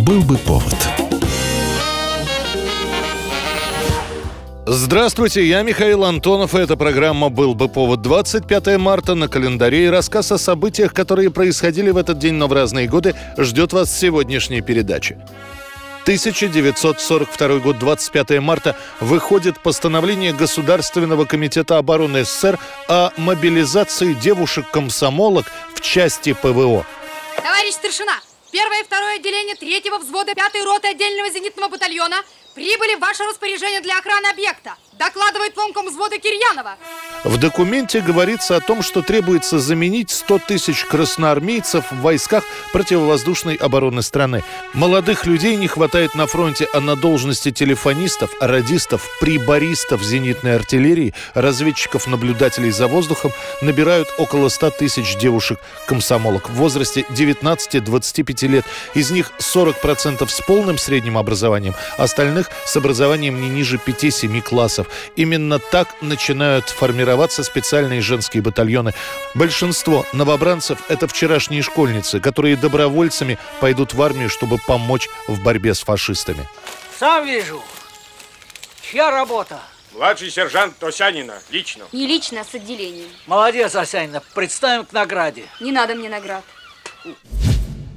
Был бы повод. Здравствуйте, я Михаил Антонов, и эта программа «Был бы повод» 25 марта на календаре. И рассказ о событиях, которые происходили в этот день, но в разные годы, ждет вас в сегодняшней передаче. 1942 год, 25 марта, выходит постановление Государственного комитета обороны СССР о мобилизации девушек-комсомолок в части ПВО. Товарищ старшина, первое и второе отделение третьего взвода пятой роты отдельного зенитного батальона прибыли в ваше распоряжение для охраны объекта. Докладывает вомком взвода Кирьянова. В документе говорится о том, что требуется заменить 100 тысяч красноармейцев в войсках противовоздушной обороны страны. Молодых людей не хватает на фронте, а на должности телефонистов, радистов, прибористов зенитной артиллерии, разведчиков, наблюдателей за воздухом набирают около 100 тысяч девушек-комсомолок в возрасте 19-25 лет. Из них 40% с полным средним образованием, остальных с образованием не ниже 5-7 классов. Именно так начинают формироваться специальные женские батальоны. Большинство новобранцев – это вчерашние школьницы, которые добровольцами пойдут в армию, чтобы помочь в борьбе с фашистами. Сам вижу. Чья работа? Младший сержант Осянина, лично. Не лично, а с отделением. Молодец, Осянина. Представим к награде. Не надо мне наград.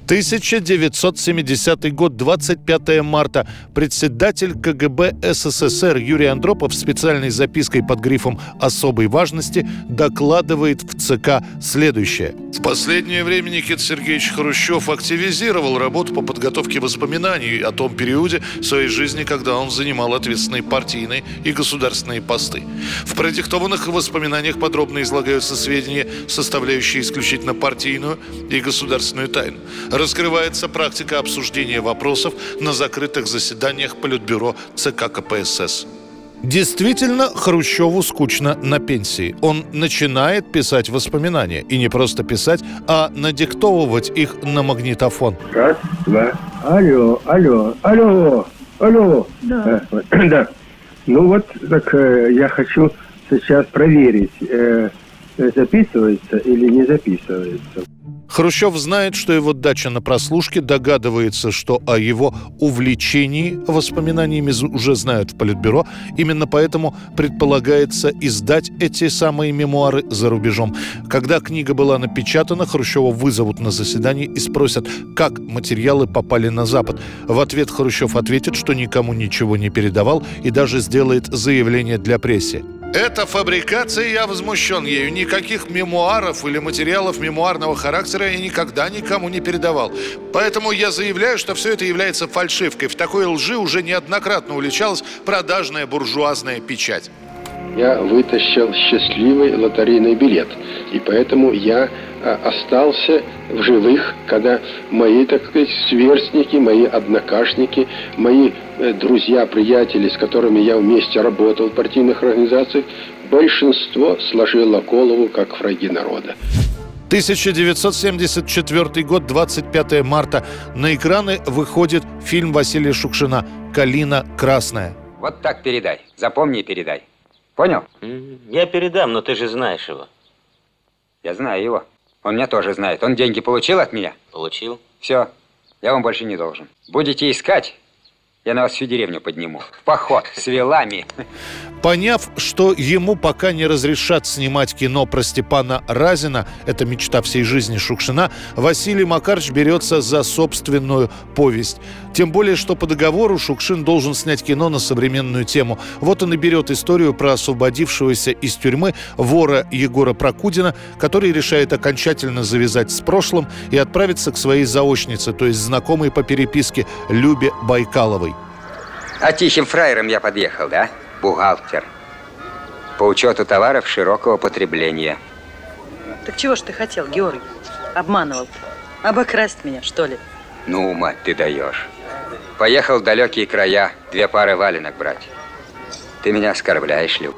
1970 год, 25 марта. Председатель КГБ СССР Юрий Андропов специальной запиской под грифом «Особой важности» докладывает в ЦК следующее. В последнее время Никита Сергеевич Хрущев активизировал работу по подготовке воспоминаний о том периоде своей жизни, когда он занимал ответственные партийные и государственные посты. В продиктованных воспоминаниях подробно излагаются сведения, составляющие исключительно партийную и государственную тайну раскрывается практика обсуждения вопросов на закрытых заседаниях Политбюро ЦК КПСС. Действительно, Хрущеву скучно на пенсии. Он начинает писать воспоминания. И не просто писать, а надиктовывать их на магнитофон. Раз, два. Алло, алло, алло, алло. Да. Э, да. Ну вот, так э, я хочу сейчас проверить, э, записывается или не записывается. Хрущев знает, что его дача на прослушке, догадывается, что о его увлечении воспоминаниями уже знают в Политбюро. Именно поэтому предполагается издать эти самые мемуары за рубежом. Когда книга была напечатана, Хрущева вызовут на заседание и спросят, как материалы попали на Запад. В ответ Хрущев ответит, что никому ничего не передавал и даже сделает заявление для прессы. Это фабрикация, я возмущен ею. Никаких мемуаров или материалов мемуарного характера я никогда никому не передавал. Поэтому я заявляю, что все это является фальшивкой. В такой лжи уже неоднократно уличалась продажная буржуазная печать. Я вытащил счастливый лотерейный билет, и поэтому я а, остался в живых, когда мои, так сказать, сверстники, мои однокашники, мои э, друзья, приятели, с которыми я вместе работал в партийных организациях, большинство сложило голову, как враги народа. 1974 год, 25 марта. На экраны выходит фильм Василия Шукшина «Калина красная». Вот так передай. Запомни и передай. Понял? Я передам, но ты же знаешь его. Я знаю его. Он меня тоже знает. Он деньги получил от меня? Получил. Все. Я вам больше не должен. Будете искать, я на вас всю деревню подниму. В поход с вилами. Поняв, что ему пока не разрешат снимать кино про Степана Разина, это мечта всей жизни Шукшина, Василий Макарович берется за собственную повесть. Тем более, что по договору Шукшин должен снять кино на современную тему. Вот он и берет историю про освободившегося из тюрьмы вора Егора Прокудина, который решает окончательно завязать с прошлым и отправиться к своей заочнице, то есть знакомой по переписке Любе Байкаловой. А тихим фраером я подъехал, да? бухгалтер по учету товаров широкого потребления. Так чего ж ты хотел, Георгий? Обманывал. Обокрасть меня, что ли? Ну, мать, ты даешь. Поехал в далекие края две пары валенок брать. Ты меня оскорбляешь, Люб.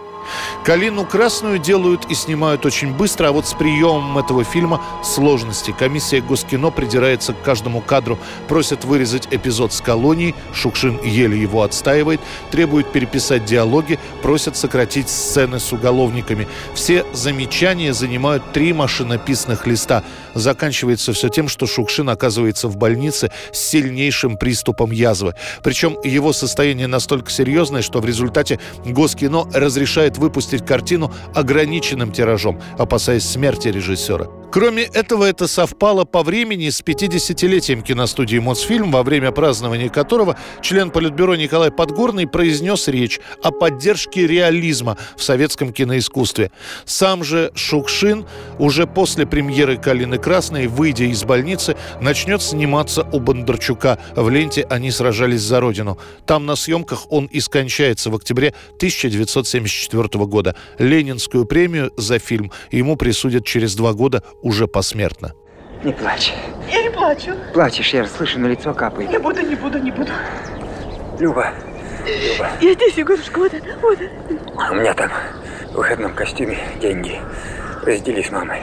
Калину красную делают и снимают очень быстро, а вот с приемом этого фильма сложности. Комиссия Госкино придирается к каждому кадру, просят вырезать эпизод с колонией, Шукшин еле его отстаивает, требует переписать диалоги, просят сократить сцены с уголовниками. Все замечания занимают три машинописных листа. Заканчивается все тем, что Шукшин оказывается в больнице с сильнейшим приступом язвы. Причем его состояние настолько серьезное, что в результате Госкино разрешает выпустить картину ограниченным тиражом, опасаясь смерти режиссера. Кроме этого, это совпало по времени с 50-летием киностудии «Мосфильм», во время празднования которого член Политбюро Николай Подгорный произнес речь о поддержке реализма в советском киноискусстве. Сам же Шукшин уже после премьеры «Калины Красной», выйдя из больницы, начнет сниматься у Бондарчука. В ленте «Они сражались за Родину». Там на съемках он и скончается в октябре 1974 года. Ленинскую премию за фильм ему присудят через два года уже посмертно. Не плачь. Я не плачу. Плачешь, я слышу, на лицо капает. Не буду, не буду, не буду. Люба, Люба, Я здесь, Егорушка, вот это, вот это. у меня там в выходном костюме деньги. Раздели с мамой.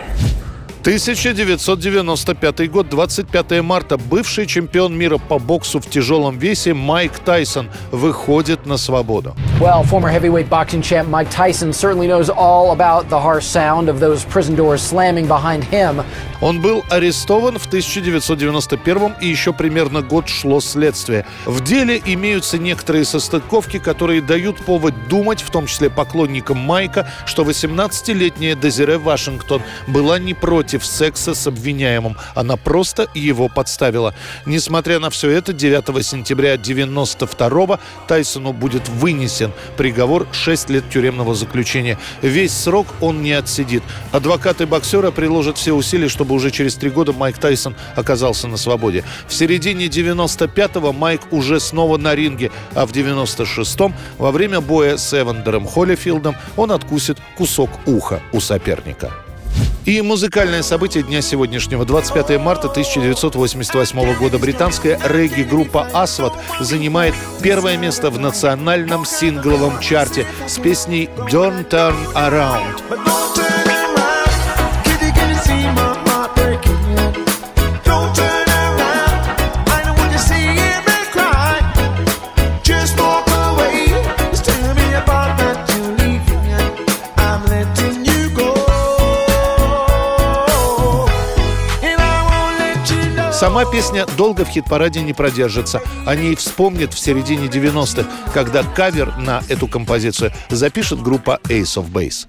1995 год, 25 марта. Бывший чемпион мира по боксу в тяжелом весе Майк Тайсон выходит на свободу. Well, former heavyweight boxing champ Mike Tyson certainly knows all about the harsh sound of those prison doors slamming behind him. Он был арестован в 1991 и еще примерно год шло следствие. В деле имеются некоторые состыковки, которые дают повод думать, в том числе поклонникам Майка, что 18-летняя Дезире Вашингтон была не против секса с обвиняемым. Она просто его подставила. Несмотря на все это, 9 сентября 92 Тайсону будет вынесен приговор 6 лет тюремного заключения. Весь срок он не отсидит. Адвокаты боксера приложат все усилия, чтобы уже через три года Майк Тайсон оказался на свободе. В середине 95-го Майк уже снова на ринге, а в 96-м во время боя с Эвандером Холлифилдом он откусит кусок уха у соперника. И музыкальное событие дня сегодняшнего, 25 марта 1988 года, британская регги-группа «Асват» занимает первое место в национальном сингловом чарте с песней «Don't Turn Around». Сама песня долго в хит-параде не продержится. О ней вспомнят в середине 90-х, когда кавер на эту композицию запишет группа Ace of Base.